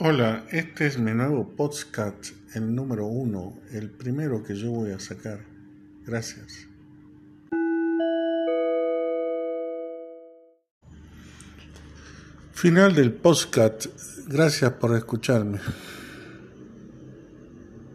Hola, este es mi nuevo podcast, el número uno, el primero que yo voy a sacar. Gracias. Final del podcast. Gracias por escucharme.